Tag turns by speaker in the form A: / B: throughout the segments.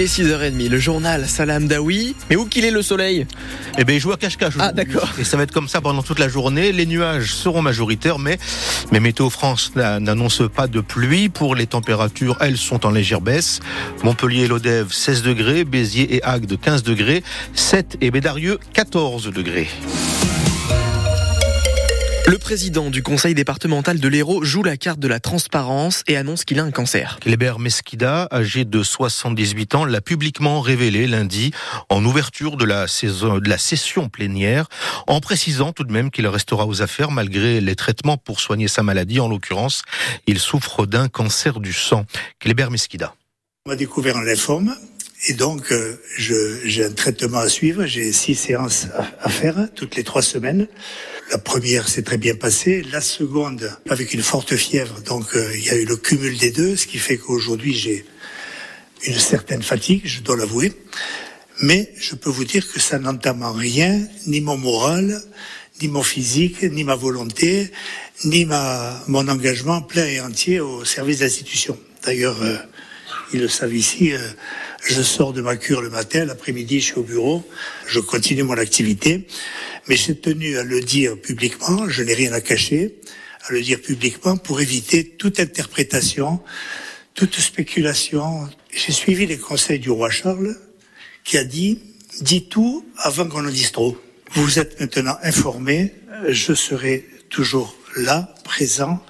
A: Il est 6h30, le journal Salam Daoui. Mais où qu'il est le soleil
B: Eh bien, il joue à cache-cache.
A: Ah, d'accord.
B: Et ça va être comme ça pendant toute la journée. Les nuages seront majoritaires, mais, mais Météo France n'annonce pas de pluie. Pour les températures, elles sont en légère baisse. Montpellier et Lodève, 16 degrés. Béziers et Agde, 15 degrés. 7 et Bédarieux, 14 degrés.
A: Le président du conseil départemental de l'Hérault joue la carte de la transparence et annonce qu'il a un cancer.
B: Kléber Mesquida, âgé de 78 ans, l'a publiquement révélé lundi en ouverture de la, saison, de la session plénière, en précisant tout de même qu'il restera aux affaires malgré les traitements pour soigner sa maladie. En l'occurrence, il souffre d'un cancer du sang. Kléber Mesquida.
C: On m'a découvert un lymphome et donc, euh, j'ai un traitement à suivre. J'ai six séances à, faire toutes les trois semaines. La première s'est très bien passée. La seconde, avec une forte fièvre. Donc, euh, il y a eu le cumul des deux, ce qui fait qu'aujourd'hui, j'ai une certaine fatigue, je dois l'avouer. Mais je peux vous dire que ça n'entame en rien, ni mon moral, ni mon physique, ni ma volonté, ni ma, mon engagement plein et entier au service de l'institution. D'ailleurs, euh, ils le savent ici, je sors de ma cure le matin, l'après-midi, je suis au bureau, je continue mon activité, mais j'ai tenu à le dire publiquement, je n'ai rien à cacher, à le dire publiquement pour éviter toute interprétation, toute spéculation. J'ai suivi les conseils du roi Charles qui a dit, dis tout avant qu'on en dise trop. Vous êtes maintenant informés, je serai toujours là, présent,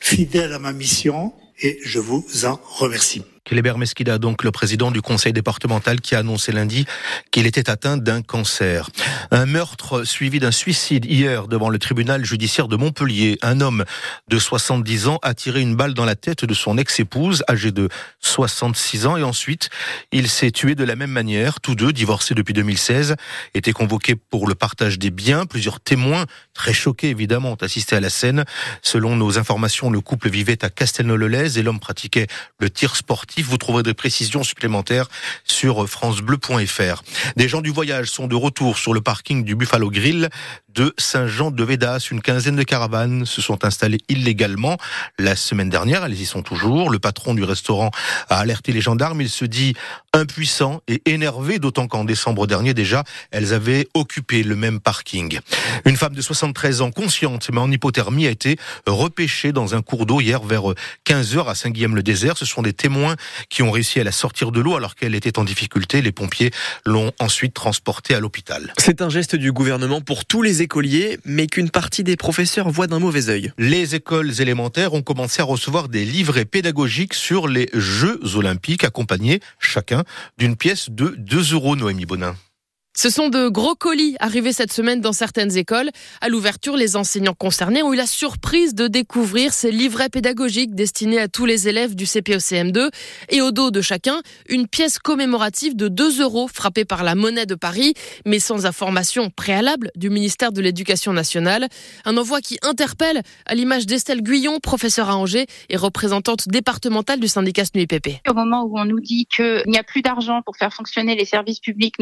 C: fidèle à ma mission et je vous en remercie.
B: Kléber Mesquida, donc le président du conseil départemental qui a annoncé lundi qu'il était atteint d'un cancer. Un meurtre suivi d'un suicide hier devant le tribunal judiciaire de Montpellier. Un homme de 70 ans a tiré une balle dans la tête de son ex-épouse âgée de 66 ans et ensuite il s'est tué de la même manière. Tous deux, divorcés depuis 2016, étaient convoqués pour le partage des biens. Plusieurs témoins, très choqués évidemment, ont assisté à la scène. Selon nos informations, le couple vivait à Castelnau-le-Lez et l'homme pratiquait le tir sportif vous trouverez des précisions supplémentaires sur francebleu.fr. Des gens du voyage sont de retour sur le parking du Buffalo Grill de Saint-Jean-de-Védas. Une quinzaine de caravanes se sont installées illégalement la semaine dernière. Elles y sont toujours. Le patron du restaurant a alerté les gendarmes. Il se dit impuissant et énervé, d'autant qu'en décembre dernier déjà, elles avaient occupé le même parking. Une femme de 73 ans, consciente mais en hypothermie, a été repêchée dans un cours d'eau hier vers 15 h à Saint-Guillaume-le-Désert. Ce sont des témoins qui ont réussi à la sortir de l'eau alors qu'elle était en difficulté. Les pompiers l'ont ensuite transportée à l'hôpital.
A: C'est un geste du gouvernement pour tous les écoliers, mais qu'une partie des professeurs voient d'un mauvais œil.
B: Les écoles élémentaires ont commencé à recevoir des livrets pédagogiques sur les Jeux olympiques, accompagnés chacun d'une pièce de 2 euros, Noémie Bonin.
D: Ce sont de gros colis arrivés cette semaine dans certaines écoles. À l'ouverture, les enseignants concernés ont eu la surprise de découvrir ces livrets pédagogiques destinés à tous les élèves du CPECM2 et au dos de chacun, une pièce commémorative de 2 euros frappée par la monnaie de Paris, mais sans information préalable du ministère de l'Éducation nationale. Un envoi qui interpelle à l'image d'Estelle Guyon, professeure à Angers et représentante départementale du syndicat SNUIPP.
E: Au moment où on nous dit qu'il n'y a plus d'argent pour faire fonctionner les services publics,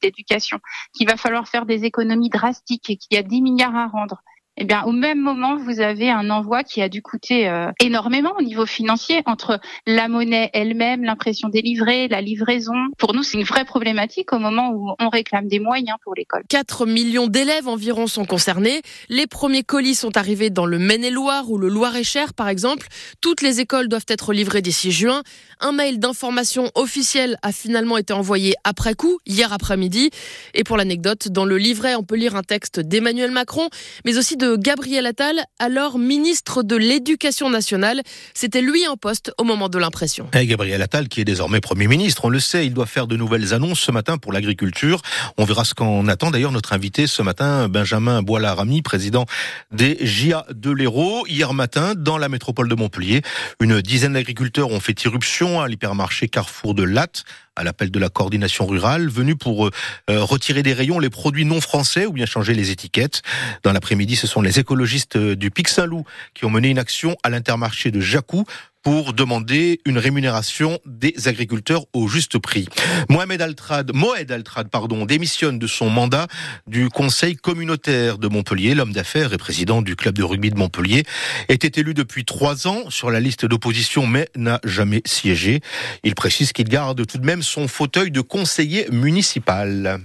E: d'éducation, qu'il va falloir faire des économies drastiques et qu'il y a 10 milliards à rendre eh bien, au même moment, vous avez un envoi qui a dû coûter euh, énormément au niveau financier entre la monnaie elle-même, l'impression des livrets, la livraison. Pour nous, c'est une vraie problématique au moment où on réclame des moyens pour l'école.
D: 4 millions d'élèves environ sont concernés. Les premiers colis sont arrivés dans le Maine-et-Loire ou le Loir-et-Cher, par exemple. Toutes les écoles doivent être livrées d'ici juin. Un mail d'information officielle a finalement été envoyé après coup, hier après-midi. Et pour l'anecdote, dans le livret, on peut lire un texte d'Emmanuel Macron, mais aussi de Gabriel Attal, alors ministre de l'Éducation nationale. C'était lui en poste au moment de l'impression.
B: Et Gabriel Attal, qui est désormais Premier ministre, on le sait, il doit faire de nouvelles annonces ce matin pour l'agriculture. On verra ce qu'en attend d'ailleurs notre invité ce matin, Benjamin Boila-Rami, président des GIA de l'Hérault. Hier matin, dans la métropole de Montpellier, une dizaine d'agriculteurs ont fait irruption à l'hypermarché Carrefour de Latte à l'appel de la coordination rurale, venu pour euh, retirer des rayons les produits non français ou bien changer les étiquettes. Dans l'après-midi, ce sont les écologistes du Pic Saint-Loup qui ont mené une action à l'intermarché de Jacou pour demander une rémunération des agriculteurs au juste prix. Mohamed Altrad, Mohamed Altrad, pardon, démissionne de son mandat du conseil communautaire de Montpellier. L'homme d'affaires et président du club de rugby de Montpellier était élu depuis trois ans sur la liste d'opposition, mais n'a jamais siégé. Il précise qu'il garde tout de même son fauteuil de conseiller municipal.